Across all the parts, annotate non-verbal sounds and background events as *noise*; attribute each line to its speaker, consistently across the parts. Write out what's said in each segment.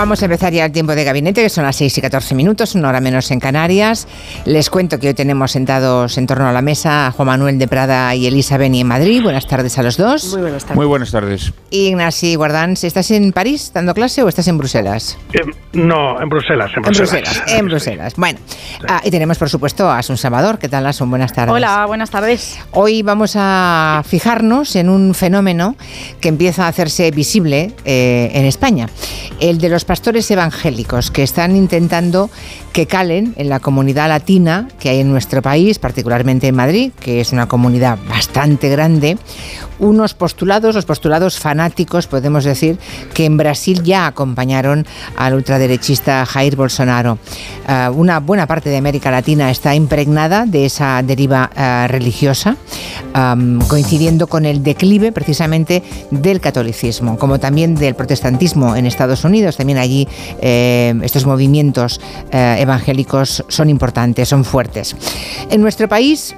Speaker 1: Vamos a empezar ya el tiempo de gabinete, que son las 6 y 14 minutos, una hora menos en Canarias. Les cuento que hoy tenemos sentados en torno a la mesa a Juan Manuel de Prada y Elisa Beni en Madrid. Buenas tardes a los dos.
Speaker 2: Muy buenas tardes.
Speaker 3: Muy buenas tardes.
Speaker 1: Ignasi Guardans, ¿estás en París dando clase o estás en Bruselas?
Speaker 2: Eh, no, en Bruselas. En
Speaker 1: En
Speaker 2: Bruselas.
Speaker 1: Bruselas, en Bruselas. Bueno, ah, y tenemos por supuesto a Asun Salvador. ¿Qué tal, Asun? Buenas tardes.
Speaker 4: Hola, buenas tardes.
Speaker 1: Hoy vamos a fijarnos en un fenómeno que empieza a hacerse visible eh, en España, el de los pastores evangélicos que están intentando que calen en la comunidad latina que hay en nuestro país, particularmente en Madrid, que es una comunidad bastante grande, unos postulados, los postulados fanáticos, podemos decir, que en Brasil ya acompañaron al ultraderechista Jair Bolsonaro. Uh, una buena parte de América Latina está impregnada de esa deriva uh, religiosa, coincidiendo con el declive precisamente del catolicismo, como también del protestantismo en Estados Unidos. También allí eh, estos movimientos eh, evangélicos son importantes, son fuertes. En nuestro país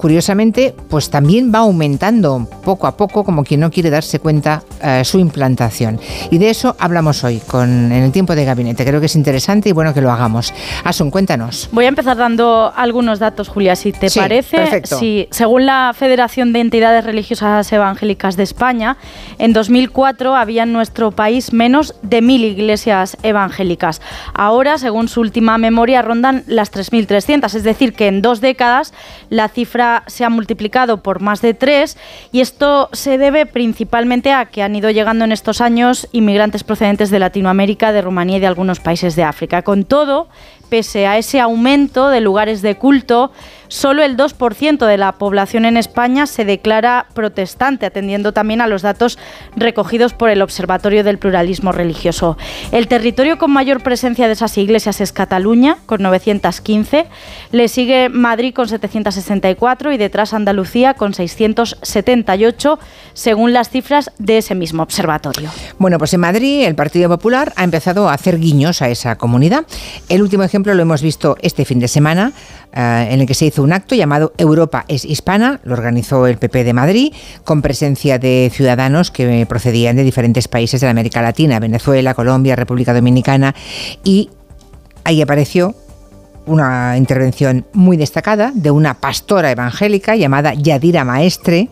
Speaker 1: curiosamente, pues también va aumentando poco a poco, como quien no quiere darse cuenta, eh, su implantación. Y de eso hablamos hoy con, en el tiempo de gabinete. Creo que es interesante y bueno que lo hagamos. Asun, cuéntanos.
Speaker 4: Voy a empezar dando algunos datos, Julia, si te
Speaker 1: Sí,
Speaker 4: parece.
Speaker 1: perfecto.
Speaker 4: Sí, según la Federación de Entidades Religiosas Evangélicas de España, en 2004 había en nuestro país menos de mil iglesias evangélicas. Ahora, según su última memoria, rondan las 3.300, es decir, que en dos décadas la cifra se ha multiplicado por más de tres y esto se debe principalmente a que han ido llegando en estos años inmigrantes procedentes de Latinoamérica, de Rumanía y de algunos países de África. Con todo, pese a ese aumento de lugares de culto, solo el 2% de la población en España se declara protestante, atendiendo también a los datos recogidos por el Observatorio del Pluralismo Religioso. El territorio con mayor presencia de esas iglesias es Cataluña, con 915, le sigue Madrid con 764 y detrás Andalucía con 678, según las cifras de ese mismo observatorio.
Speaker 1: Bueno, pues en Madrid el Partido Popular ha empezado a hacer guiños a esa comunidad. El último ejemplo lo hemos visto este fin de semana, eh, en el que se hizo un acto llamado Europa es hispana, lo organizó el PP de Madrid, con presencia de ciudadanos que procedían de diferentes países de la América Latina, Venezuela, Colombia, República Dominicana, y ahí apareció una intervención muy destacada de una pastora evangélica llamada Yadira Maestre,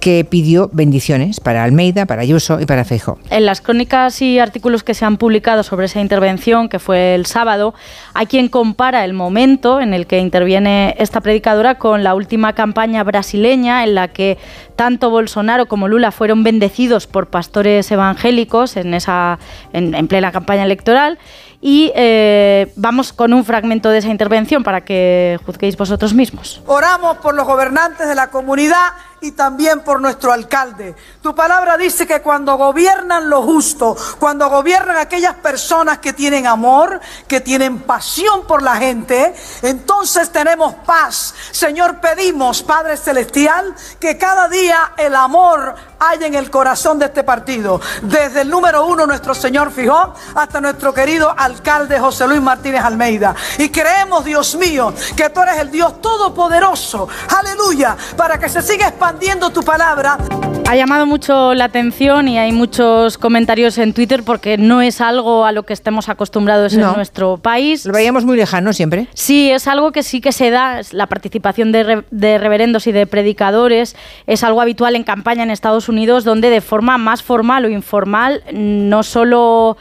Speaker 1: que pidió bendiciones para Almeida, para Ayuso y para Feijóo.
Speaker 4: En las crónicas y artículos que se han publicado sobre esa intervención, que fue el sábado, hay quien compara el momento en el que interviene esta predicadora con la última campaña brasileña en la que tanto Bolsonaro como Lula fueron bendecidos por pastores evangélicos en, esa, en plena campaña electoral. Y eh, vamos con un fragmento de esa intervención para que juzguéis vosotros mismos.
Speaker 5: Oramos por los gobernantes de la comunidad y también por nuestro alcalde. Tu palabra dice que cuando gobiernan lo justo, cuando gobiernan aquellas personas que tienen amor, que tienen pasión por la gente, entonces tenemos paz. Señor, pedimos, Padre Celestial, que cada día el amor haya en el corazón de este partido. Desde el número uno, nuestro Señor Fijó, hasta nuestro querido alcalde José Luis Martínez Almeida. Y creemos, Dios mío, que tú eres el Dios todopoderoso. Aleluya. Para que se siga expandiendo tu palabra.
Speaker 4: Ha llamado mucho la atención y hay muchos comentarios en Twitter porque no es algo a lo que estemos acostumbrados
Speaker 1: No.
Speaker 4: en nuestro país.
Speaker 1: Lo veíamos muy lejano siempre.
Speaker 4: Sí, es algo que sí que se da, la participación de, re- de reverendos y de predicadores es algo habitual en campaña en Estados Unidos, donde de forma más formal o informal no solo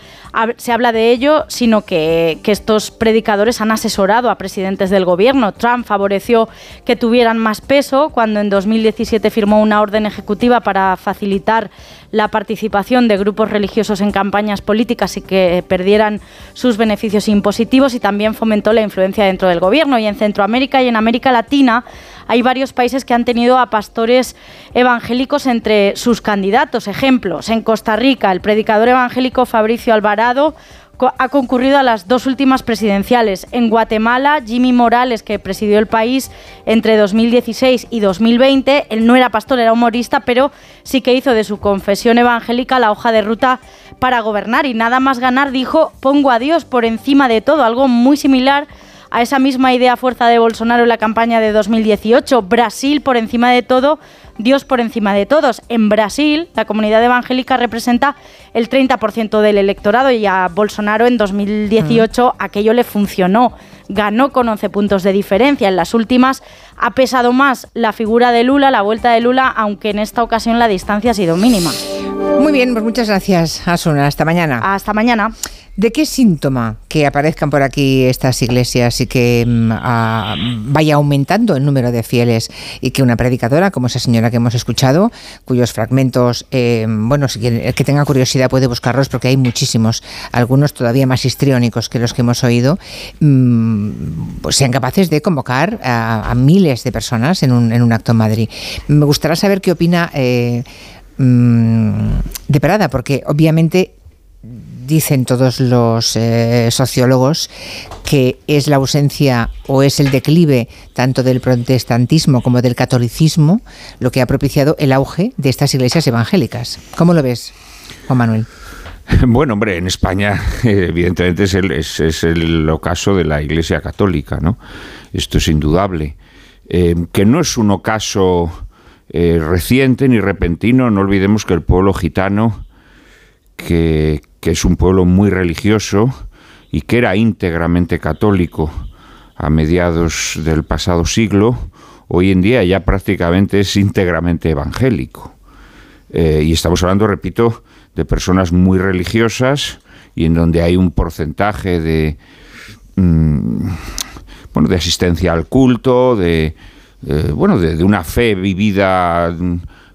Speaker 4: se habla de ello, sino que, que estos predicadores han asesorado a presidentes del gobierno. Trump favoreció que tuvieran más peso cuando en 2017 firmó una orden ejecutiva para facilitar la participación de grupos religiosos en campañas políticas y que perdieran sus beneficios impositivos y también fomentó la influencia dentro del gobierno. Y en Centroamérica y en América Latina hay varios países que han tenido a pastores evangélicos entre sus candidatos. Ejemplos, en Costa Rica, el predicador evangélico Fabricio Alvarado ha concurrido a las dos últimas presidenciales. En Guatemala, Jimmy Morales, que presidió el país entre 2016 y 2020, él no era pastor, era humorista, pero sí que hizo de su confesión evangélica la hoja de ruta para gobernar y nada más ganar dijo, pongo a Dios por encima de todo, algo muy similar esa misma idea fuerza de Bolsonaro en la campaña de 2018. Brasil, por encima de todo, Dios por encima de todos. En Brasil, la comunidad evangélica representa el 30% del electorado y a Bolsonaro en 2018 mm. aquello le funcionó. Ganó con 11 puntos de diferencia. En las últimas ha pesado más la figura de Lula, la vuelta de Lula, aunque en esta ocasión la distancia ha sido mínima.
Speaker 1: Muy bien, pues muchas gracias, Asuna. Hasta mañana.
Speaker 4: Hasta mañana.
Speaker 1: ¿De qué síntoma que aparezcan por aquí estas iglesias y que mm, vaya aumentando el número de fieles y que una predicadora como esa señora que hemos escuchado, cuyos fragmentos, eh, bueno, si el que tenga curiosidad puede buscarlos porque hay muchísimos, algunos todavía más histriónicos que los que hemos oído, mm, pues sean capaces de convocar a, miles de personas en un, en un, acto en Madrid. Me gustaría saber qué opina eh, mm, de Prada, porque obviamente dicen todos los eh, sociólogos que es la ausencia o es el declive tanto del protestantismo como del catolicismo lo que ha propiciado el auge de estas iglesias evangélicas. ¿Cómo lo ves, Juan Manuel? *laughs*
Speaker 3: Bueno, hombre, en España evidentemente es el, es, el ocaso de la Iglesia Católica, ¿no? Esto es indudable. Eh, que no es un ocaso eh, reciente ni repentino, no olvidemos que el pueblo gitano, que, es un pueblo muy religioso y que era íntegramente católico a mediados del pasado siglo, hoy en día ya prácticamente es íntegramente evangélico. Eh, y estamos hablando, repito, de personas muy religiosas y en donde hay un porcentaje de, mm, bueno, de asistencia al culto, de, eh, bueno, de, una fe vivida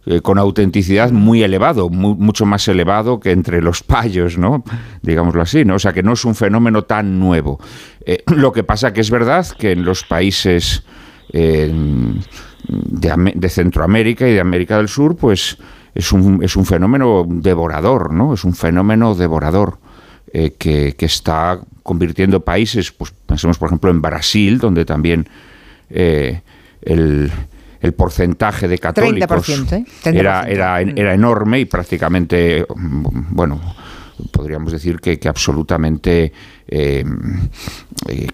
Speaker 3: eh, con autenticidad muy elevado, mucho más elevado que entre los payos, ¿no? Digámoslo así, ¿no? O sea, que no es un fenómeno tan nuevo. Eh, *clears throat* lo que pasa que es verdad que en los países de, Centroamérica y de América del Sur, pues es un, es un fenómeno devorador, ¿no? Es un fenómeno devorador. Eh, que, está convirtiendo países, pues pensemos por ejemplo en Brasil, donde también el, el porcentaje de católicos
Speaker 1: ¿eh?
Speaker 3: era, era, era enorme y prácticamente, bueno, podríamos decir que, que absolutamente eh, eh,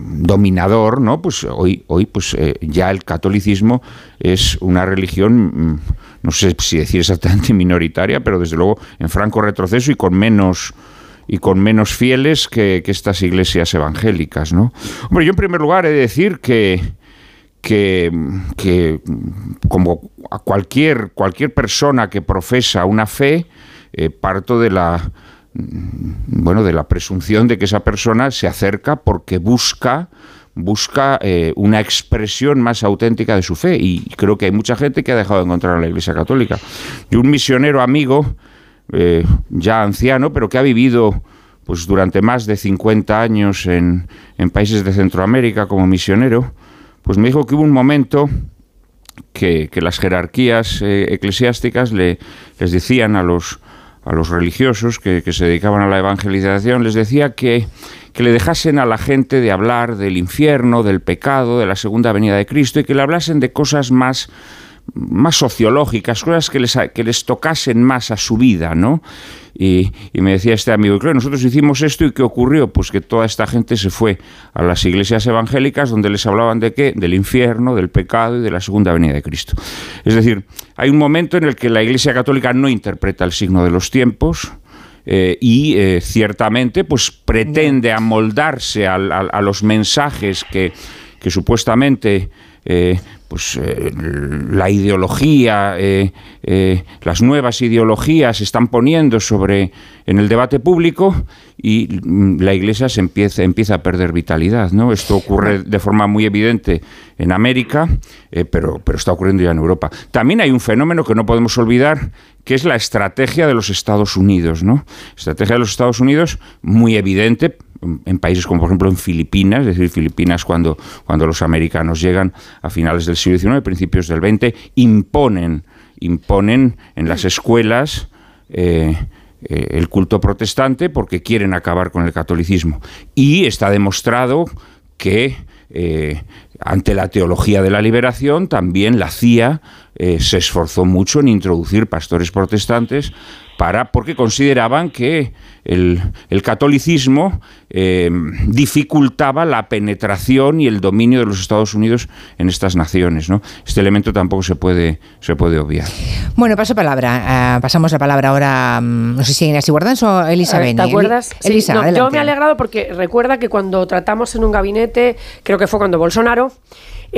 Speaker 3: dominador, ¿no? Pues hoy, hoy pues ya el catolicismo es una religión, mm, no sé si decir exactamente *laughs* minoritaria, pero desde luego en franco retroceso y con menos y con menos fieles que, que estas iglesias evangélicas, ¿no? Hombre, yo en primer lugar he de decir que que, como a cualquier, cualquier persona que profesa una fe, eh, parto de la bueno de la presunción de que esa persona se acerca porque busca busca eh, una expresión más auténtica de su fe y creo que hay mucha gente que ha dejado de encontrar en la Iglesia Católica y un misionero amigo eh, ya anciano pero que ha vivido pues durante más de 50 años en, en países de Centroamérica como misionero pues me dijo que hubo un momento que, las jerarquías eh, eclesiásticas le, les decían a los, a los religiosos que, se dedicaban a la evangelización, les decía que, que le dejasen a la gente de hablar del infierno, del pecado, de la segunda venida de Cristo y que le hablasen de cosas más más sociológicas, cosas que les, que les tocasen más a su vida, ¿no? Y, me decía este amigo, claro, nosotros hicimos esto y ¿qué ocurrió? Pues que toda esta gente se fue a las iglesias evangélicas donde les hablaban de qué? Del infierno, del pecado y de la segunda venida de Cristo. Es decir, hay un momento en el que la iglesia católica no interpreta el signo de los tiempos, eh, y eh, ciertamente pues pretende amoldarse a, los mensajes que, que supuestamente eh, pues eh, la ideología, eh, las nuevas ideologías se están poniendo sobre en el debate público y la Iglesia se empieza, empieza a perder vitalidad. ¿no? Esto ocurre de forma muy evidente en América, pero, pero está ocurriendo ya en Europa. También hay un fenómeno que no podemos olvidar, que es la estrategia de los Estados Unidos. ¿no? Estrategia de los Estados Unidos muy evidente, en países como por ejemplo en Filipinas, es decir, Filipinas cuando, cuando los americanos llegan a finales del siglo XIX, principios del XX, imponen, imponen en las escuelas eh, eh, el culto protestante porque quieren acabar con el catolicismo. Y está demostrado que eh, ante la teología de la liberación, también la CIA eh, se esforzó mucho en introducir pastores protestantes para, porque consideraban que el, catolicismo eh, dificultaba la penetración y el dominio de los Estados Unidos en estas naciones. ¿no? Este elemento tampoco se puede, se puede obviar.
Speaker 1: Bueno, paso palabra. Eh, pasamos la palabra ahora, mm, no sé si Inés Guardans o Elisa
Speaker 6: ¿Te acuerdas?
Speaker 1: Elisa,
Speaker 6: yo me he alegrado porque recuerda que cuando tratamos en un gabinete, creo que fue cuando Bolsonaro,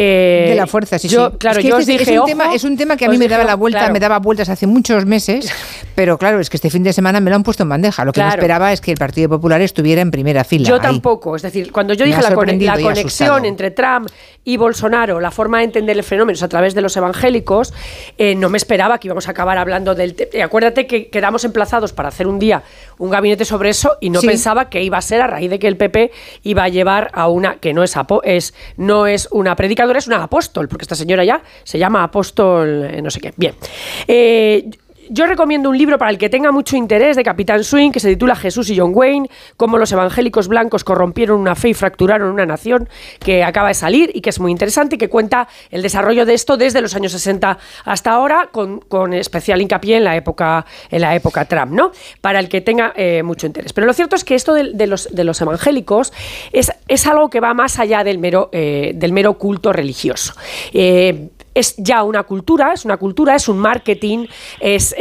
Speaker 1: de la fuerza, sí,
Speaker 6: yo, Claro, yo
Speaker 1: es,
Speaker 6: dije,
Speaker 1: un tema, es un tema que a mí me daba la vuelta, me daba vueltas hace muchos meses, *laughs* pero claro, es que este fin de semana me lo han puesto en bandeja. Lo que me esperaba es que el Partido Popular estuviera en primera fila.
Speaker 6: Yo tampoco. Es decir, cuando yo dije la, conexión entre Trump y Bolsonaro, la forma de entender el fenómeno es a través de los evangélicos, eh, no me esperaba que íbamos a acabar hablando del... Eh, acuérdate que quedamos emplazados para hacer un día un gabinete sobre eso y no pensaba que iba a ser a raíz de que el PP iba a llevar a una que no es, es no es una es una apóstol, porque esta señora ya se llama apóstol, eh, no sé qué. Bien. Eh, yo recomiendo un libro para el que tenga mucho interés de Capitán Swing que se titula Jesús y John Wayne, cómo los evangélicos blancos corrompieron una fe y fracturaron una nación, que acaba de salir y que es muy interesante y que cuenta el desarrollo de esto desde los años 60 hasta ahora, con, especial hincapié en la época, en la época Trump, ¿no? Para el que tenga eh, mucho interés. Pero lo cierto es que esto de, los, de los evangélicos es, es, algo que va más allá del mero, eh, del mero culto religioso. Eh, es ya una cultura, es una cultura, es un marketing, es,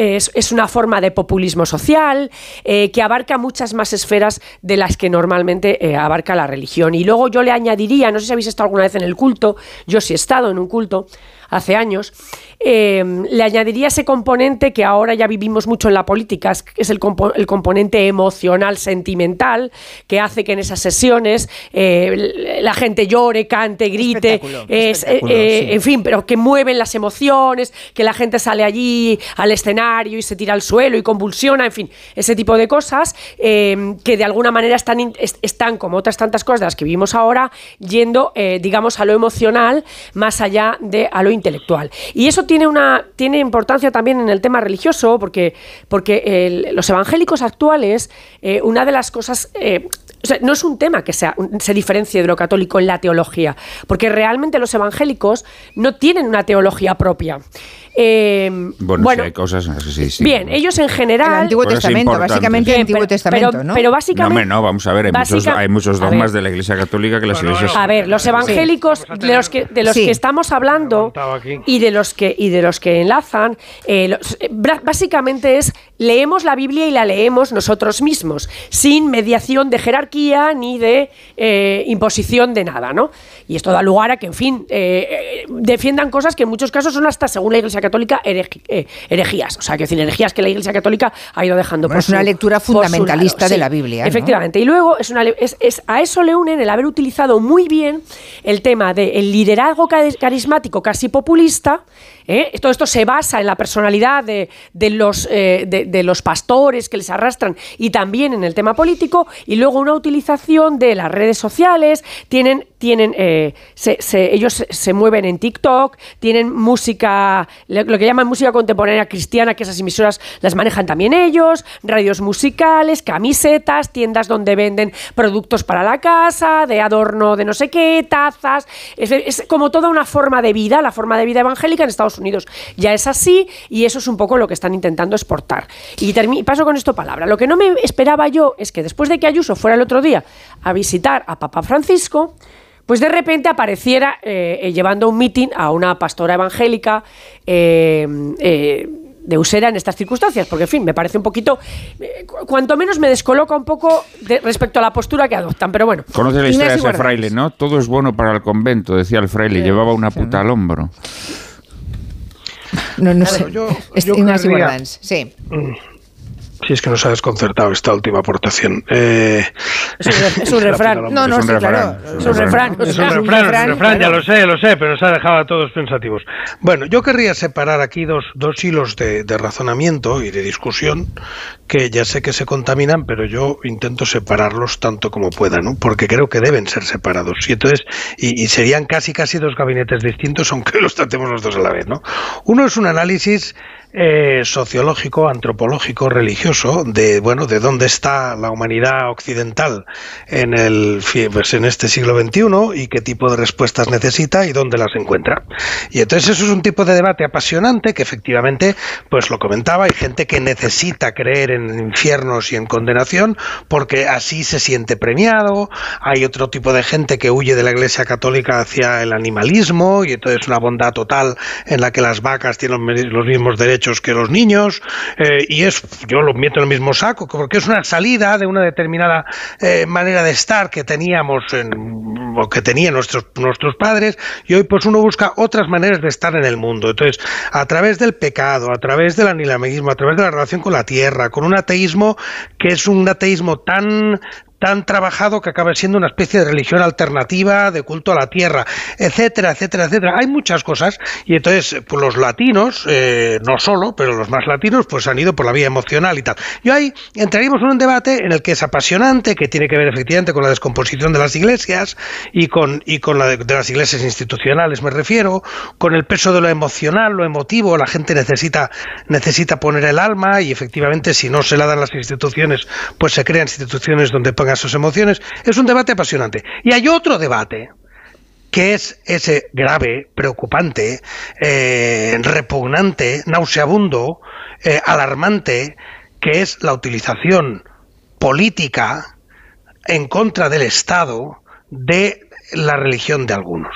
Speaker 6: una forma de populismo social eh, que abarca muchas más esferas de las que normalmente eh, abarca la religión. Y luego yo le añadiría, no sé si habéis estado alguna vez en el culto, yo sí he estado en un culto hace años, Em, le añadiría ese componente que ahora ya vivimos mucho en la política, es el, el componente emocional, sentimental, que hace que en esas sesiones eh, la gente llore, cante, grite, es, eh, eh, en fin, pero que mueven las emociones, que la gente sale allí al escenario y se tira al suelo y convulsiona, en fin, ese tipo de cosas que de alguna manera están, están, como otras tantas cosas de las que vivimos ahora, yendo, digamos, a lo emocional más allá de a lo intelectual. Y eso tiene, una, tiene importancia también en el tema religioso, porque, porque los evangélicos actuales, eh, una de las cosas... Eh, no es un tema que sea, se diferencie de lo católico en la teología, porque realmente los evangélicos no tienen una teología propia.
Speaker 3: Eh, bueno, hay cosas
Speaker 6: Bien, ellos en general.
Speaker 1: El Antiguo Testamento, básicamente el Antiguo Testamento, ¿no?
Speaker 6: Pero básicamente.
Speaker 3: No, vamos a ver, hay muchos, dogmas de la Iglesia Católica que las iglesias.
Speaker 6: A ver, los evangélicos de los que, de los que estamos hablando y de los que, y de los que enlazan, eh, eh, básicamente es leemos la Biblia y la leemos nosotros mismos, sin mediación de jerarquía ni de imposición de nada, ¿no? Y esto da lugar a que, en fin, defiendan cosas que en muchos casos son hasta, según la Iglesia Católica eh, herejías. O sea, que decir, herejías que la Iglesia Católica ha ido dejando
Speaker 1: por Es una lectura fundamentalista de la Biblia.
Speaker 6: Efectivamente. Y luego es una, es, a eso le unen el haber utilizado muy bien el tema del liderazgo carismático casi populista ¿eh? Todo esto se basa en la personalidad de, los, eh, de, los pastores que les arrastran y también en el tema político y luego una utilización de las redes sociales, tienen, tienen eh, ellos se, mueven en TikTok, tienen música, lo que llaman música contemporánea cristiana, que esas emisoras las manejan también ellos, radios musicales, camisetas, tiendas donde venden productos para la casa, de adorno de no sé qué, tazas, es, es como toda una forma de vida, la forma de vida evangélica en Estados Unidos ya es así y eso es un poco lo que están intentando exportar. Y paso con esto palabra. Lo que no me esperaba yo es que después de que Ayuso fuera el otro día a visitar a Papa Francisco, pues de repente apareciera eh, eh, llevando un meeting a una pastora evangélica eh, de Usera en estas circunstancias, porque en fin, me parece un poquito, cuanto menos me descoloca un poco respecto a la postura que adoptan, pero bueno.
Speaker 3: Conoce la historia de ese fraile, ¿no? Todo es bueno para el convento, decía el fraile, llevaba una puta al hombro.
Speaker 1: No, no sé. Yo, yo sí.
Speaker 2: Si es que nos ha desconcertado esta última aportación. Eh,
Speaker 6: es, un, *laughs* refrán. No, no, es un refrán. Es un refrán.
Speaker 2: Es un refrán, ya lo sé, lo sé, pero nos ha dejado a todos pensativos. Bueno, yo querría separar aquí dos, dos hilos de, razonamiento y de discusión que ya sé que se contaminan, pero yo intento separarlos tanto como pueda, ¿no? Porque creo que deben ser separados. Y entonces, y, y serían casi casi dos gabinetes distintos, *laughs* aunque los tratemos los dos a la vez, ¿no? Uno es un análisis eh, sociológico, antropológico, religioso de bueno de dónde está la humanidad occidental en el pues, en este siglo XXI y qué tipo de respuestas necesita y dónde las encuentra. Y entonces eso es un tipo de debate apasionante que efectivamente, pues lo comentaba, hay gente que necesita creer en infiernos y en condenación porque así se siente premiado. Hay otro tipo de gente que huye de la Iglesia Católica hacia el animalismo y entonces una bondad total en la que las vacas tienen los mismos derechos que los niños, eh, y es, yo lo meto en el mismo saco, porque es una salida de una determinada eh, manera de estar que teníamos en, o que tenían nuestros, nuestros padres, y hoy pues uno busca otras maneras de estar en el mundo. Entonces, a través del pecado, a través del anilameguismo, a través de la relación con la tierra, con un ateísmo que es un ateísmo tan tan trabajado que acaba siendo una especie de religión alternativa, de culto a la tierra, etcétera, etcétera, etcétera. Hay muchas cosas y entonces pues los latinos, eh, no solo, pero los más latinos, pues han ido por la vía emocional y tal. Y ahí entraríamos en un debate en el que es apasionante, que tiene que ver efectivamente con la descomposición de las iglesias y con, y con la de, las iglesias institucionales, me refiero, con el peso de lo emocional, lo emotivo, la gente necesita, necesita poner el alma y efectivamente si no se la dan las instituciones, pues se crean instituciones donde pongan sus emociones, es un debate apasionante. Y hay otro debate, que es ese grave, preocupante, eh, repugnante, nauseabundo, eh, alarmante, que es la utilización política en contra del Estado de la religión de algunos.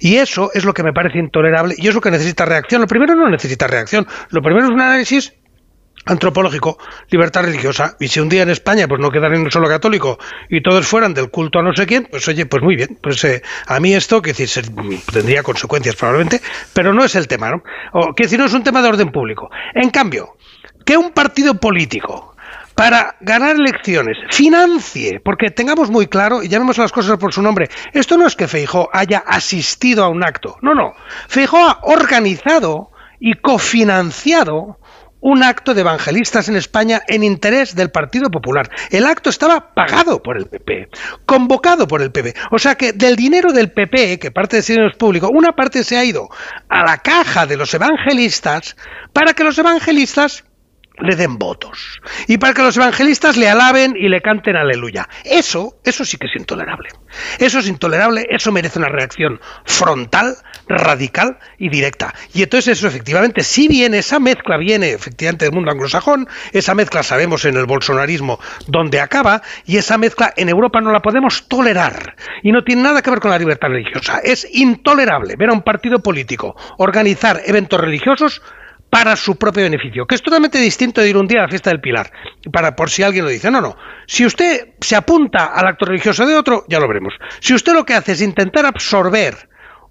Speaker 2: Y eso es lo que me parece intolerable y es lo que necesita reacción. Lo primero no necesita reacción, lo primero es un análisis antropológico, libertad religiosa. Y si un día en España pues no quedara ni un solo católico y todos fueran del culto a no sé quién, pues oye, pues muy bien. Pues eh, a mí esto, que decir, tendría consecuencias probablemente, pero no es el tema, ¿no? O que decir, no es un tema de orden público. En cambio, que un partido político para ganar elecciones financie, porque tengamos muy claro, y llamemos las cosas por su nombre, esto no es que Feijó haya asistido a un acto, no, no, Feijó ha organizado y cofinanciado un acto de evangelistas en España en interés del Partido Popular. El acto estaba pagado por el PP, convocado por el PP. O sea que del dinero del PP, que parte de dinero es público, una parte se ha ido a la caja de los evangelistas para que los evangelistas le den votos y para que los evangelistas le alaben y le canten aleluya. Eso, eso sí que es intolerable. Eso es intolerable, eso merece una reacción frontal, radical y directa. Y entonces eso efectivamente, si viene, esa mezcla viene efectivamente del mundo anglosajón, esa mezcla sabemos en el bolsonarismo dónde acaba, y esa mezcla en Europa no la podemos tolerar. Y no tiene nada que ver con la libertad religiosa. Es intolerable ver a un partido político organizar eventos religiosos para su propio beneficio, que es totalmente distinto de ir un día a la fiesta del Pilar, para por si alguien lo dice. No, no. Si usted se apunta al acto religioso de otro, ya lo veremos. Si usted lo que hace es intentar absorber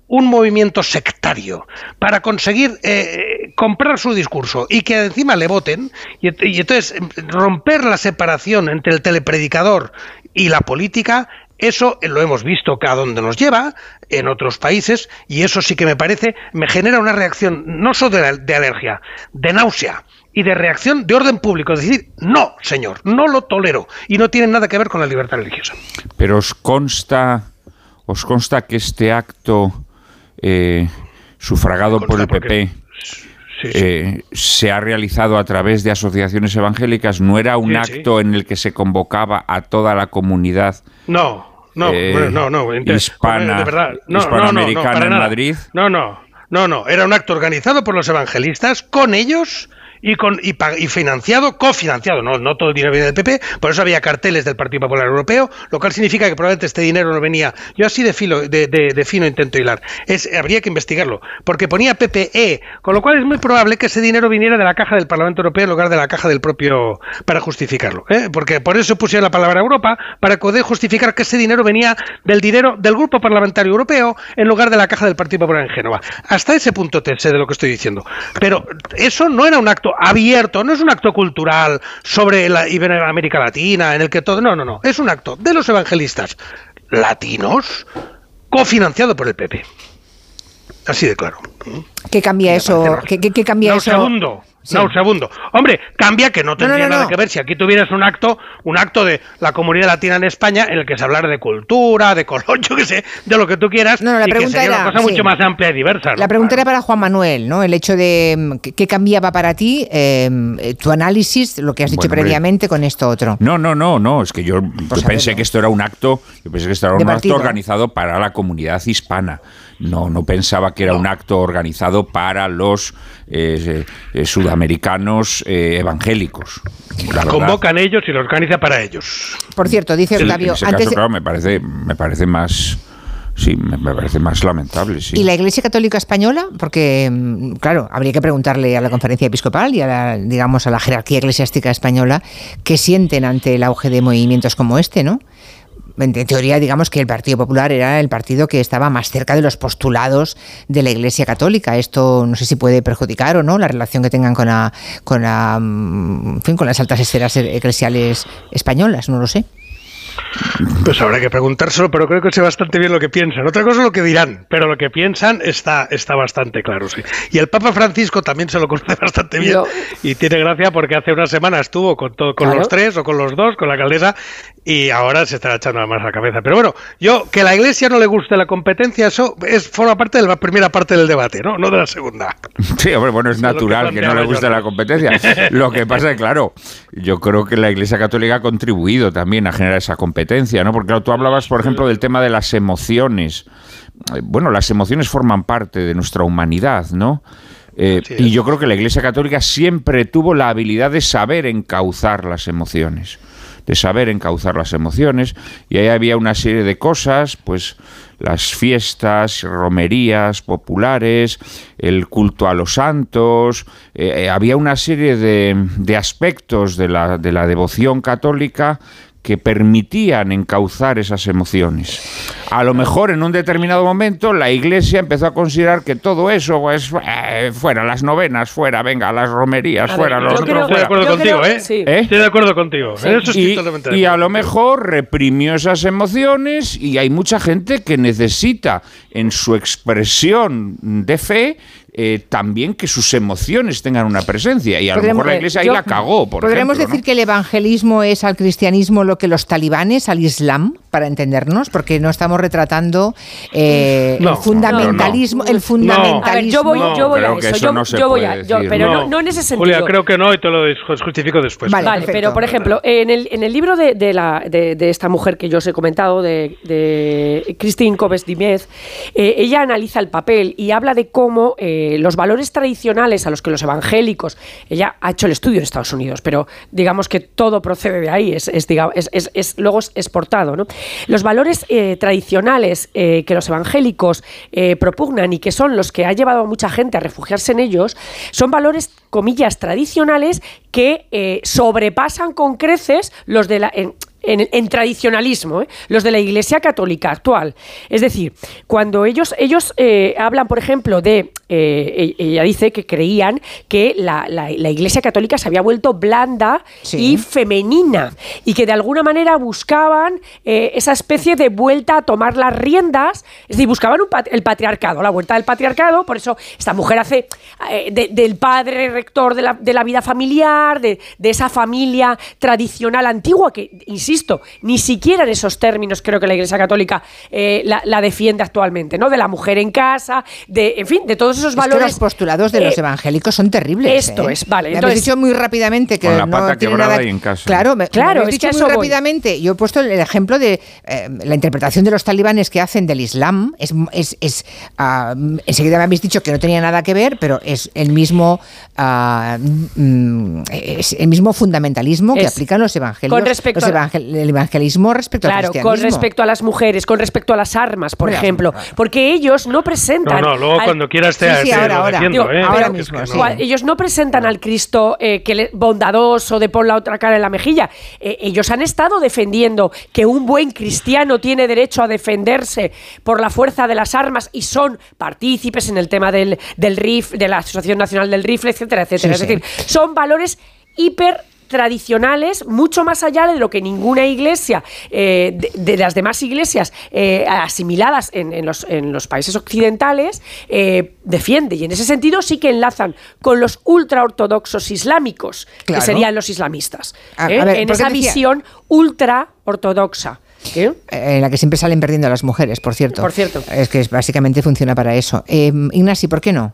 Speaker 2: un movimiento sectario para conseguir eh, comprar su discurso y que encima le voten y, y, entonces romper la separación entre el telepredicador y la política eso lo hemos visto a dónde nos lleva en otros países y eso sí que me parece, me genera una reacción no solo de, alergia, de náusea y de reacción de orden público. Es decir, no, señor, no lo tolero y no tiene nada que ver con la libertad religiosa.
Speaker 3: Pero os consta, os consta que este acto eh, sufragado por el PP... Eh, se ha realizado a través de asociaciones evangélicas, no era un acto en el que se convocaba a toda la comunidad.
Speaker 2: No, no,
Speaker 3: eh,
Speaker 2: no, no,
Speaker 3: hispana, de verdad, no, hispanoamericana en Madrid.
Speaker 2: No, no, no, no, era un acto organizado por los evangelistas con ellos y, con, y, financiado, cofinanciado, no, no todo el dinero viene del PP, por eso había carteles del Partido Popular Europeo, lo cual significa que probablemente este dinero no venía, yo así de, filo, de, fino intento hilar, es, habría que investigarlo, porque ponía PPE, con lo cual es muy probable que ese dinero viniera de la caja del Parlamento Europeo en lugar de la caja del propio, para justificarlo, ¿eh? porque por eso pusieron la palabra Europa, para poder justificar que ese dinero venía del dinero del Grupo Parlamentario Europeo en lugar de la caja del Partido Popular en Génova. Hasta ese punto te sé de lo que estoy diciendo. Pero eso no era un acto abierto, no es un acto cultural sobre la América Latina, en el que todo. No, no, no. Es un acto de los evangelistas latinos cofinanciado por el PP. Así de claro.
Speaker 1: ¿Qué cambia eso? ¿Qué, qué, cambia eso?
Speaker 2: Segundo. No, un segundo. Hombre, cambia que no tendría nada que ver si aquí tuvieras un acto, un acto de la comunidad latina en España en el que se hablara de cultura, de color, *laughs* yo qué sé, de lo que tú quieras.
Speaker 1: No, la pregunta
Speaker 2: era, una cosa mucho más amplia y diversa.
Speaker 1: La pregunta era para Juan Manuel, ¿no? El hecho de mm, qué cambiaba para ti em, eh, tu análisis, lo que has dicho previamente con esto otro.
Speaker 3: No, no, no, no. Es que yo, pues pensé que esto era un acto, yo pensé que esto era un acto organizado para la comunidad hispana. No, no pensaba que era un acto organizado para los eh, eh, sudamericanos eh, evangélicos.
Speaker 2: Convocan ellos y lo organiza para ellos.
Speaker 1: Por cierto, dice Octavio.
Speaker 3: antes claro, me parece, me parece más. Sí, me parece más lamentable. Sí.
Speaker 1: ¿Y la Iglesia Católica Española? Porque, mm, claro, habría que preguntarle a la Conferencia Episcopal y a la, digamos, a la jerarquía eclesiástica española qué sienten ante el auge de movimientos como este, ¿no? En teoría, digamos que el Partido Popular era el partido que estaba más cerca de los postulados de la Iglesia Católica. Esto no sé si puede perjudicar o no la relación que tengan con, la, con, la, mm, fin, con las altas esferas eclesiales españolas, no lo sé.
Speaker 2: Pues habrá que preguntárselo, pero creo que sé bastante bien lo que piensan. Otra cosa es lo que dirán, pero lo que piensan está, está bastante claro, sí. Y el Papa Francisco también se lo conoce *laughs* bastante bien y tiene gracia porque hace una semana estuvo con, todo, con los tres o con los dos, con la alcaldesa, y ahora se está echando más a la cabeza. Pero bueno, yo, que la Iglesia no le guste la competencia, eso es forma parte de la primera parte del debate, ¿no? No de la segunda. *laughs*
Speaker 3: Sí, hombre, bueno, es natural que, no le guste la competencia. Lo que pasa es, claro, yo creo que la Iglesia Católica ha contribuido también a generar esa competencia, ¿no? Porque tú hablabas, por ejemplo, del tema de las emociones. Eh, bueno, las emociones forman parte de nuestra humanidad, ¿no? Eh, y yo creo que la Iglesia Católica siempre tuvo la habilidad de saber encauzar las emociones de saber encauzar las emociones y ahí había una serie de cosas, pues las fiestas, romerías populares, el culto a los santos, eh, eh, había una serie de, de aspectos de la, de la devoción católica que permitían encauzar esas emociones. A lo mejor en un determinado momento la Iglesia empezó a considerar que todo eso, pues, eh, fuera las novenas, fuera, venga, las romerías, fuera, los
Speaker 2: otros, Estoy de acuerdo contigo, ¿eh? ¿eh? Estoy de acuerdo contigo.
Speaker 3: y, y a lo mejor reprimió esas emociones y hay mucha gente que necesita en su expresión de fe eh, también que sus emociones tengan una presencia. Y a lo mejor la iglesia ahí la cagó. Por
Speaker 1: ¿Podríamos decir que el evangelismo es al cristianismo lo que los talibanes al islam, para entendernos? Porque no estamos retratando eh, el fundamentalismo. el fundamentalismo.
Speaker 6: yo voy, yo voy a eso. Yo, voy a, pero no. en ese sentido.
Speaker 2: Julia, creo que no y te lo justifico después.
Speaker 6: Vale, pero por ejemplo, en el, en el libro de, la, de, esta mujer que yo os he comentado, de, de Christine Coves Dimez, eh, ella analiza el papel y habla de cómo los valores tradicionales a los que los evangélicos, ella ha hecho el estudio en Estados Unidos, pero digamos que todo procede de ahí, es, es, es, luego es exportado. ¿no? Los valores eh, tradicionales eh, que los evangélicos eh, propugnan y que son los que ha llevado a mucha gente a refugiarse en ellos, son valores, comillas, tradicionales que sobrepasan con creces los de la tradicionalismo, ¿eh? los de la Iglesia Católica actual. Es decir, cuando ellos, ellos eh, hablan, por ejemplo, de, eh, e, ella dice que creían que la, Iglesia Católica se había vuelto blanda y femenina y que de alguna manera buscaban esa especie de vuelta a tomar las riendas, es decir, buscaban el patriarcado, la vuelta del patriarcado, por eso esta mujer hace del padre rector de la, de la vida familiar, de, de esa familia tradicional antigua que, insisto, ni siquiera en esos términos creo que la Iglesia Católica eh, la, defiende actualmente, ¿no? De la mujer en casa, de, en fin, de todos esos valores.
Speaker 1: los postulados de los eh, evangélicos son terribles.
Speaker 6: Esto
Speaker 1: ¿eh?
Speaker 6: es, vale.
Speaker 1: Me habéis dicho muy rápidamente que
Speaker 3: la
Speaker 1: no
Speaker 3: tiene nada. en casa.
Speaker 1: Claro, me, claro, me dicho muy rápidamente. Yo he puesto el ejemplo de la interpretación de los talibanes que hacen del Islam. Es, es, ah, enseguida me habéis dicho que no tenía nada que ver, pero es el mismo, ah, mm, es el mismo fundamentalismo que aplican los evangélicos.
Speaker 6: Con respecto
Speaker 1: los el evangelismo respecto
Speaker 6: claro, con respecto a las mujeres, con respecto a las armas, por ejemplo, porque ellos no presentan.
Speaker 2: No, no, luego cuando quieras te,
Speaker 1: sí, ahora, ahora, ¿eh? ahora mismo.
Speaker 6: Ellos no presentan al Cristo eh, que bondadoso de pon la otra cara en la mejilla. Eh, ellos han estado defendiendo que un buen cristiano tiene derecho a defenderse por la fuerza de las armas y son partícipes en el tema del, del RIF, de la Asociación Nacional del Rifle, etcétera, etcétera. es decir, son valores hiper tradicionales, mucho más allá de lo que ninguna iglesia, eh, de, las demás iglesias eh, asimiladas en, los, en, los, países occidentales, eh, defiende. Y en ese sentido sí que enlazan con los ultraortodoxos islámicos, que serían los islamistas. en esa visión ultra ortodoxa.
Speaker 1: En la que siempre salen perdiendo a las mujeres, por cierto.
Speaker 6: Por cierto.
Speaker 1: Es que básicamente funciona para eso. Eh, Ignasi, ¿por qué no?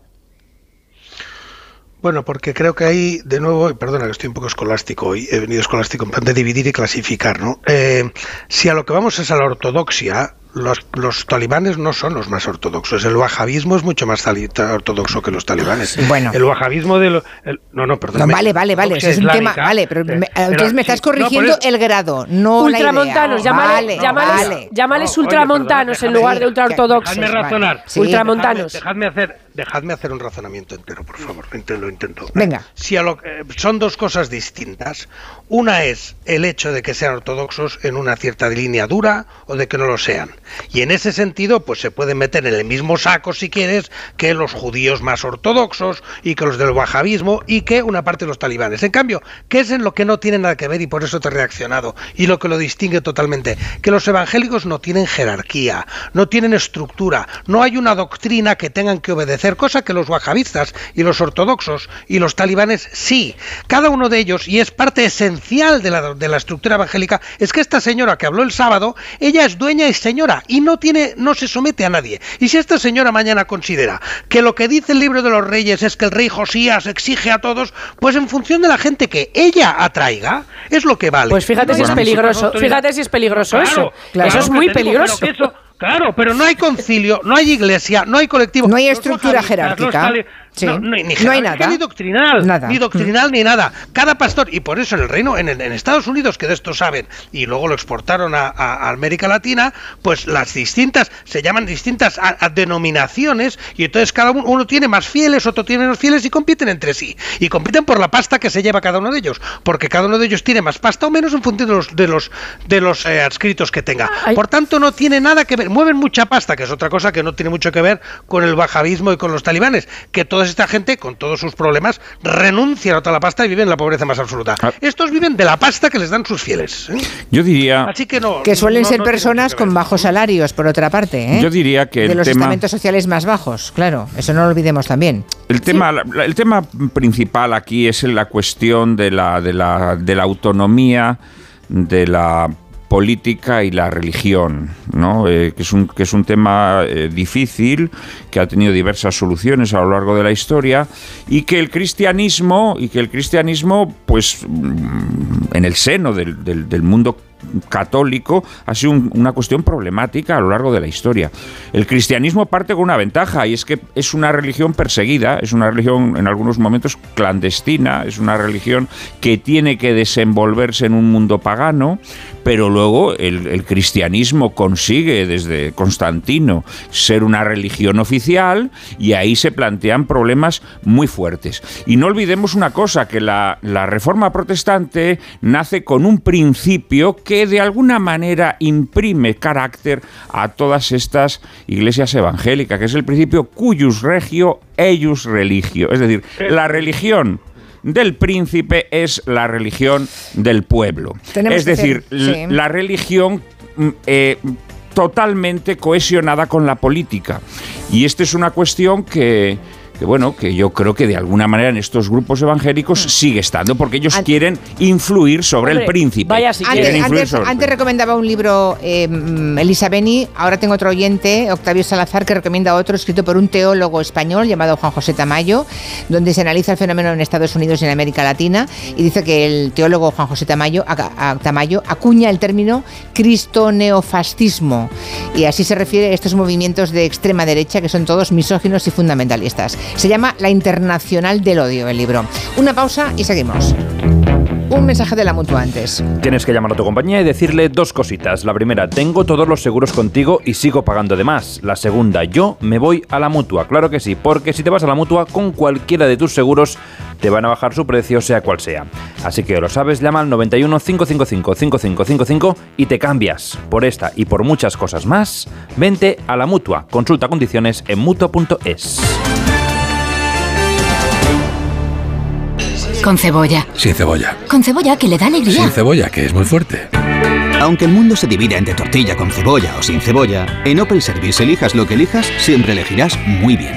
Speaker 2: Bueno, porque creo que hay, de nuevo, perdona que estoy un poco escolástico hoy, he venido escolástico en plan de dividir y clasificar, ¿no? Eh, si a lo que vamos es a la ortodoxia, los, los, talibanes no son los más ortodoxos. El wahabismo es mucho más ortodoxo que los talibanes.
Speaker 1: Bueno.
Speaker 2: El wahabismo de... Lo, no, no, perdón.
Speaker 1: vale, vale, vale. es un tema... Vale, pero, entonces me estás corrigiendo el grado, no
Speaker 6: Ultramontanos, la llámale, llámales, llámales ultramontanos en lugar de ultraortodoxos.
Speaker 2: Dejadme razonar.
Speaker 6: ultramontanos.
Speaker 2: Dejadme, hacer, dejadme hacer un razonamiento entero, por favor. Lo intento.
Speaker 1: Venga.
Speaker 2: Si a lo, eh, son dos cosas distintas. Una es el hecho de que sean ortodoxos en una cierta línea dura o de que no lo sean. Y en ese sentido, pues se pueden meter en el mismo saco, si quieres, que los judíos más ortodoxos y que los del wahabismo y que una parte de los talibanes. En cambio, ¿qué es en lo que no tiene nada que ver y por eso te he reaccionado? Y lo que lo distingue totalmente, que los evangélicos no tienen jerarquía, no tienen estructura, no hay una doctrina que tengan que obedecer, cosa que los wahabistas y los ortodoxos y los talibanes sí. Cada uno de ellos, y es parte esencial de la, de la estructura evangélica, es que esta señora que habló el sábado, ella es dueña y señora y no tiene, no se somete a nadie. Y si esta señora mañana considera que lo que dice el libro de los reyes es que el rey Josías exige a todos, pues en función de la gente que ella atraiga, es lo que vale.
Speaker 6: Pues fíjate si es peligroso, fíjate si es peligroso eso. eso es muy peligroso.
Speaker 2: Claro, pero no hay concilio, no hay iglesia, no hay colectivo.
Speaker 1: No hay estructura jerárquica.
Speaker 2: No, ni, hay nada. Ni doctrinal, ni doctrinal ni nada. Cada pastor, y por eso en el reino, en, Estados Unidos, que de esto saben, y luego lo exportaron a, América Latina, pues las distintas, se llaman distintas denominaciones, y entonces cada uno, uno, tiene más fieles, otro tiene menos fieles, y compiten entre sí. Y compiten por la pasta que se lleva cada uno de ellos, porque cada uno de ellos tiene más pasta o menos en función de los, de los, de los eh, adscritos que tenga. Por tanto, no tiene nada que ver, mueven mucha pasta, que es otra cosa que no tiene mucho que ver con el bajavismo y con los talibanes, que todo esta gente, con todos sus problemas, renuncia a toda la pasta y viven en la pobreza más absoluta. Ah. Estos viven de la pasta que les dan sus fieles. ¿eh?
Speaker 3: Yo diría...
Speaker 2: Así que, no,
Speaker 1: que suelen ser personas con bajos salarios, por otra parte. ¿eh?
Speaker 3: Yo diría que...
Speaker 1: De los estamentos sociales más bajos, claro. Eso no lo olvidemos también.
Speaker 3: El tema, el tema principal aquí es la cuestión de la, de la, de la autonomía de la política y la religión, ¿no? Eh, que, es un, que es un tema eh, difícil, que ha tenido diversas soluciones a lo largo de la historia, y que el cristianismo, y que el cristianismo, pues, mm, en el seno del, del, del mundo católico ha sido una cuestión problemática a lo largo de la historia. El cristianismo parte con una ventaja y es que es una religión perseguida, es una religión en algunos momentos clandestina, es una religión que tiene que desenvolverse en un mundo pagano, pero luego el, cristianismo consigue desde Constantino ser una religión oficial y ahí se plantean problemas muy fuertes. Y no olvidemos una cosa, que la, la reforma protestante nace con un principio que que de alguna manera imprime carácter a todas estas iglesias evangélicas, que es el principio cuyus regio eius religio, es decir, la religión del príncipe es la religión del pueblo. es decir, la religión mm, eh, totalmente cohesionada con la política. Y esta es una cuestión que que bueno, que yo creo que de alguna manera en estos grupos evangélicos mm. sigue estando, porque ellos quieren influir sobre el príncipe.
Speaker 6: Vaya si
Speaker 1: antes, antes, recomendaba un libro eh, Elisa Beni, ahora tengo otro oyente, Octavio Salazar, que recomienda otro escrito por un teólogo español llamado Juan José Tamayo, donde se analiza el fenómeno en Estados Unidos y en América Latina, y dice que el teólogo Juan José Tamayo, Tamayo acuña el término cristo-neofascismo, y así se refiere a estos movimientos de extrema derecha que son todos misóginos y fundamentalistas. Se llama La Internacional del Odio el libro. Una pausa y seguimos. Un mensaje de la mutua antes.
Speaker 7: Tienes que llamar a tu compañía y decirle dos cositas. La primera, tengo todos los seguros contigo y sigo pagando de más. La segunda, yo me voy a la mutua. Claro que sí, porque si te vas a la mutua con cualquiera de tus seguros, te van a bajar su precio, sea cual sea. Así que lo sabes, llama al 91 555 5555 y te cambias. Por esta y por muchas cosas más, vente a la mutua. Consulta condiciones en mutua.es.
Speaker 8: Con cebolla.
Speaker 9: Sin cebolla.
Speaker 8: Con cebolla que le da alegría.
Speaker 9: Sin cebolla, que es muy fuerte.
Speaker 10: Aunque el mundo se divida entre tortilla con cebolla o sin cebolla, en Opel Service elijas lo que elijas, siempre elegirás muy bien.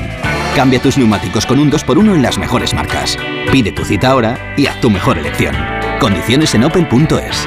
Speaker 10: Cambia tus neumáticos con un 2x1 en las mejores marcas. Pide tu cita ahora y haz tu mejor elección. Condiciones en opel.es.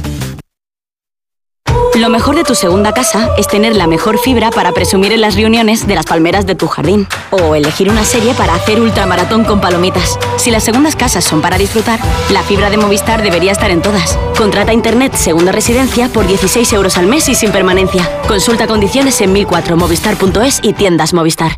Speaker 11: Lo mejor de tu segunda casa es tener la mejor fibra para presumir en las reuniones de las palmeras de tu jardín. O elegir una serie para hacer ultramaratón con palomitas. Si las segundas casas son para disfrutar, la fibra de Movistar debería estar en todas. Contrata Internet Segunda Residencia por 16 euros al mes y sin permanencia. Consulta condiciones en 1004movistar.es y tiendas Movistar.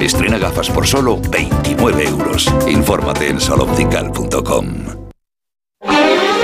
Speaker 12: Estrena gafas por solo 29 euros. Infórmate en soloptical.com.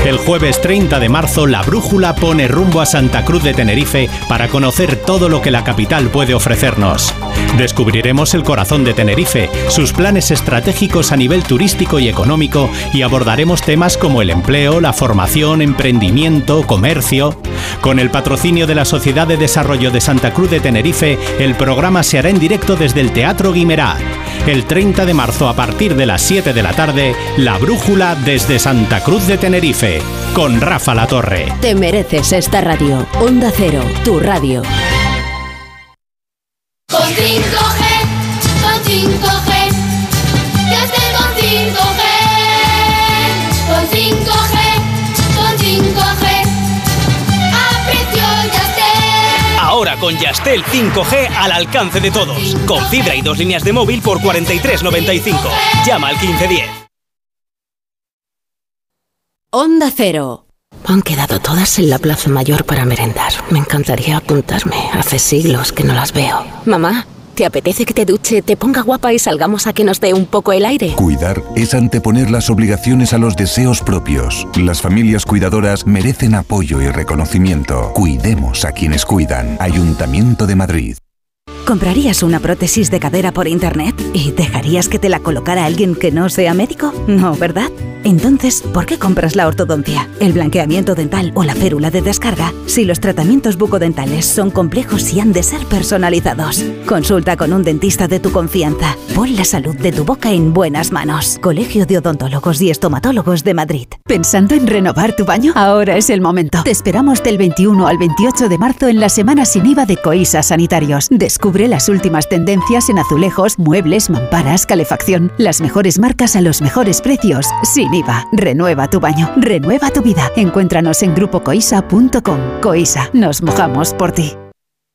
Speaker 13: El jueves 30 de marzo, la brújula pone rumbo a Santa Cruz de Tenerife para conocer todo lo que la capital puede ofrecernos. Descubriremos el corazón de Tenerife, sus planes estratégicos a nivel turístico y económico y abordaremos temas como el empleo, la formación, emprendimiento, comercio. Con el patrocinio de la Sociedad de Desarrollo de Santa Cruz de Tenerife, el programa se hará en directo desde el Teatro Guimerá. El 30 de marzo a partir de las 7 de la tarde, La Brújula desde Santa Cruz de Tenerife, con Rafa La Torre.
Speaker 14: Te mereces esta radio. Onda Cero, tu radio.
Speaker 15: Yastel 5G al alcance de todos. Con fibra y dos líneas de móvil por 43.95. Llama al 1510.
Speaker 14: Onda Cero. Han quedado todas en la Plaza Mayor para merendar. Me encantaría apuntarme. Hace siglos que no las veo. Mamá, ¿te apetece que te duche, te ponga guapa y salgamos a que nos dé un poco el aire?
Speaker 16: Cuidar es anteponer las obligaciones a los deseos propios. Las familias cuidadoras merecen apoyo y reconocimiento. Cuidemos a quienes cuidan. Ayuntamiento de Madrid.
Speaker 17: ¿Comprarías una prótesis de cadera por internet y dejarías que te la colocara alguien que no sea médico? No, ¿verdad? Entonces, ¿por qué compras la ortodoncia, el blanqueamiento dental o la férula de descarga si los tratamientos bucodentales son complejos y han de ser personalizados? Consulta con un dentista de tu confianza. Pon la salud de tu boca en buenas manos. Colegio de Odontólogos y Estomatólogos de Madrid.
Speaker 18: ¿Pensando en renovar tu baño? Ahora es el momento. Te esperamos del 21 al 28 de marzo en la semana sin IVA de Coisa Sanitarios. Descubre las últimas tendencias en azulejos, muebles, mamparas, calefacción. Las mejores marcas a los mejores precios. Sin IVA. Renueva tu baño. Renueva tu vida. Encuéntranos en grupocoisa.com. Coisa. Nos mojamos por ti.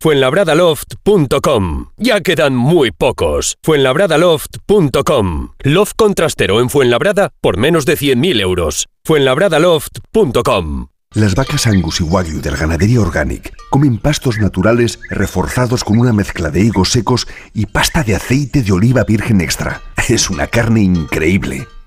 Speaker 19: Fuenlabradaloft.com. Ya quedan muy pocos. Fuenlabradaloft.com. Loft contrastero en Fuenlabrada por menos de 100.000 euros. Fuenlabradaloft.com.
Speaker 20: Las vacas Angus y Wagyu de la ganadería Organic comen pastos naturales reforzados con una mezcla de higos secos y pasta de aceite de oliva virgen extra. Es una carne increíble.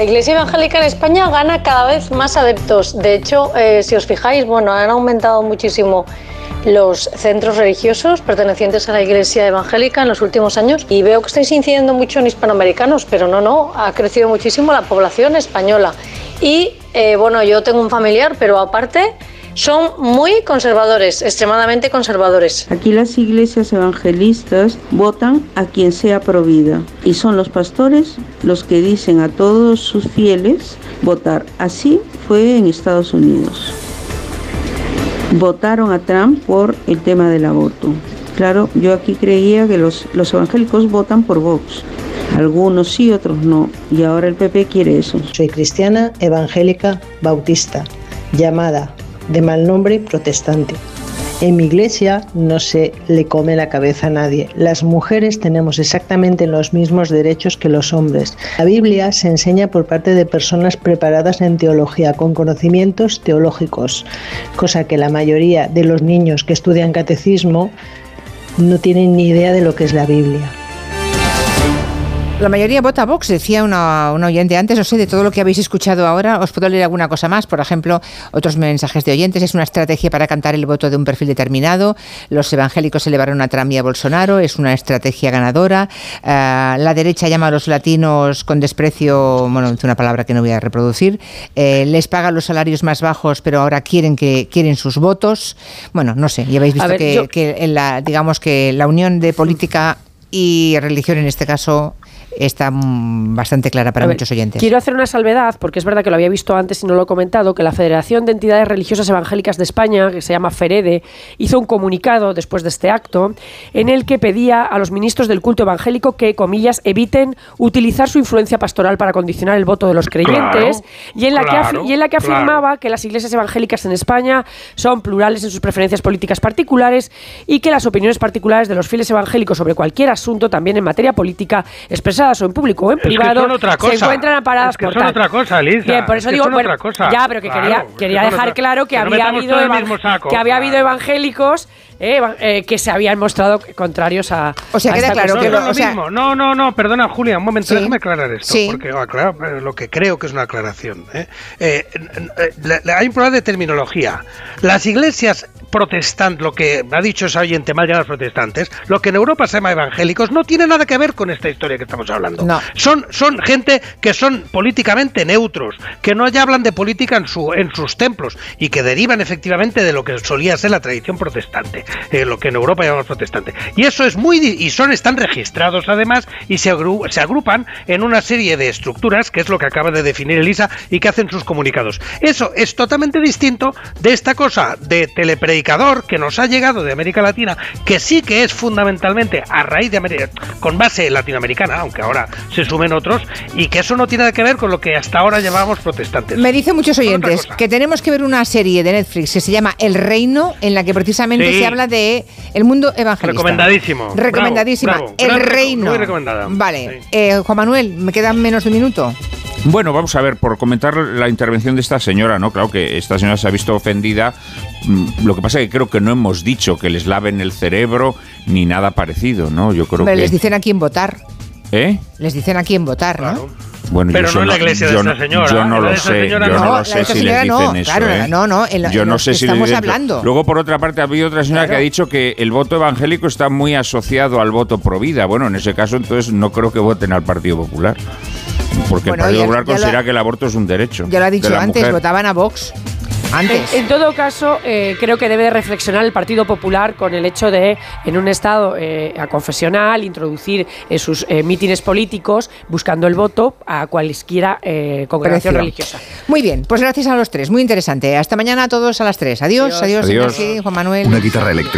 Speaker 21: La Iglesia Evangélica en España gana cada vez más adeptos. De hecho, eh, si os fijáis, bueno, han aumentado muchísimo los centros religiosos pertenecientes a la Iglesia Evangélica en los últimos años y veo que estáis incidiendo mucho en hispanoamericanos, pero no, no, ha crecido muchísimo la población española. Y eh, bueno, yo tengo un familiar, pero aparte son muy conservadores, extremadamente conservadores.
Speaker 22: Aquí las iglesias evangelistas votan a quien sea provida y son los pastores los que dicen a todos sus fieles votar. Así fue en Estados Unidos. Votaron a Trump por el tema del aborto. Claro, yo aquí creía que los, los evangélicos votan por Vox. Algunos sí, otros no. Y ahora el PP quiere eso.
Speaker 23: Soy cristiana, evangélica, bautista, llamada de mal nombre protestante. En mi iglesia no se le come la cabeza a nadie. Las mujeres tenemos exactamente los mismos derechos que los hombres. La Biblia se enseña por parte de personas preparadas en teología, con conocimientos teológicos, cosa que la mayoría de los niños que estudian catecismo no tienen ni idea de lo que es la Biblia.
Speaker 1: La mayoría vota Vox, decía una, oyente antes. No sé, de todo lo que habéis escuchado ahora, os puedo leer alguna cosa más. Por ejemplo, otros mensajes de oyentes. Es una estrategia para cantar el voto de un perfil determinado. Los evangélicos elevaron a Trump y a Bolsonaro. Es una estrategia ganadora. Eh, la derecha llama a los latinos con desprecio, bueno, una palabra que no voy a reproducir. Eh, les paga los salarios más bajos, pero ahora quieren que quieren sus votos. Bueno, no sé. Ya habéis visto que, que en la, digamos que la unión de política y religión en este caso está mm, bastante clara para muchos oyentes.
Speaker 6: Quiero hacer una salvedad, porque es verdad que lo había visto antes y no lo he comentado, que la Federación de Entidades Religiosas Evangélicas de España, que se llama FEREDE, hizo un comunicado después de este acto en el que pedía a los ministros del culto evangélico que, comillas, eviten utilizar su influencia pastoral para condicionar el voto de los creyentes y, en la que y en la que afirmaba que las iglesias evangélicas en España son plurales en sus preferencias políticas particulares y que las opiniones particulares de los fieles evangélicos sobre cualquier asunto, también en materia política, expresan o en público o en privado, se encuentran amparadas
Speaker 2: por son otra cosa, Lisa.
Speaker 6: Bien, por eso digo, bueno, ya, pero que quería, quería dejar claro que, había habido, que había habido evangélicos eh, eh, que se habían mostrado contrarios a.
Speaker 1: O sea, queda claro que
Speaker 2: no, lo, mismo. No, no, no, perdona, Julia, un momento, déjame aclarar esto, porque aclarar, eh, lo que creo que es una aclaración. hay un problema de terminología. Las iglesias protestantes, lo que ha dicho esa oyente mal llamadas protestantes, lo que en Europa se llama evangélicos, no tiene nada que ver con esta historia que estamos hablando. Son, son gente que son políticamente neutros, que no ya hablan de política en, su, en sus templos y que derivan efectivamente de lo que solía ser la tradición protestante, eh, lo que en Europa llamamos protestante. Y eso es muy. y son, están registrados además y se, se agrupan en una serie de estructuras, que es lo que acaba de definir Elisa, y que hacen sus comunicados. Eso es totalmente distinto de esta cosa de telepredicador que nos ha llegado de América Latina, que sí que es fundamentalmente a raíz de América, con base latinoamericana, aunque ahora se sumen otros, y que eso no tiene nada que ver con lo que hasta ahora llamábamos protestantes.
Speaker 1: Me dicen muchos oyentes que tenemos que ver una serie de Netflix que se llama El Reino, en la que precisamente se habla de el mundo evangelista.
Speaker 2: Recomendadísimo.
Speaker 1: Recomendadísima. el Reino.
Speaker 2: Muy recomendada.
Speaker 1: Vale. Eh, Juan Manuel, me quedan menos de un minuto.
Speaker 3: Bueno, vamos a ver, por comentar la intervención de esta señora, ¿no? Claro que esta señora se ha visto ofendida. Mm, lo que pasa es que creo que no hemos dicho que les laven el cerebro ni nada parecido, ¿no? Yo creo
Speaker 1: Pero
Speaker 3: que...
Speaker 1: les dicen a quién votar.
Speaker 3: ¿Eh?
Speaker 1: Les dicen a quién votar, ¿no?
Speaker 3: Bueno,
Speaker 2: pero no en la iglesia de esta señora.
Speaker 3: Yo no lo sé, yo no, lo sé si les dicen eso.
Speaker 1: Claro,
Speaker 3: ¿eh?
Speaker 1: no, no,
Speaker 3: yo no sé si
Speaker 1: estamos hablando.
Speaker 3: Luego, por otra parte, ha habido otra señora que ha dicho que el voto evangélico está muy asociado al voto pro vida. Bueno, en ese caso, entonces no creo que voten al Partido Popular. Porque el Partido Popular considera que el aborto es un derecho.
Speaker 1: Ya lo ha dicho antes, votaban a Vox.
Speaker 6: En, todo caso, eh, creo que debe reflexionar el Partido Popular con el hecho de, en un Estado eh, confesional, introducir en sus eh, mítines políticos, buscando el voto a cualquiera congregación religiosa.
Speaker 1: Muy bien, pues gracias a los tres, muy interesante. Hasta mañana a todos a las tres. Adiós, adiós, adiós. Juan Manuel.
Speaker 20: Una guitarra eléctrica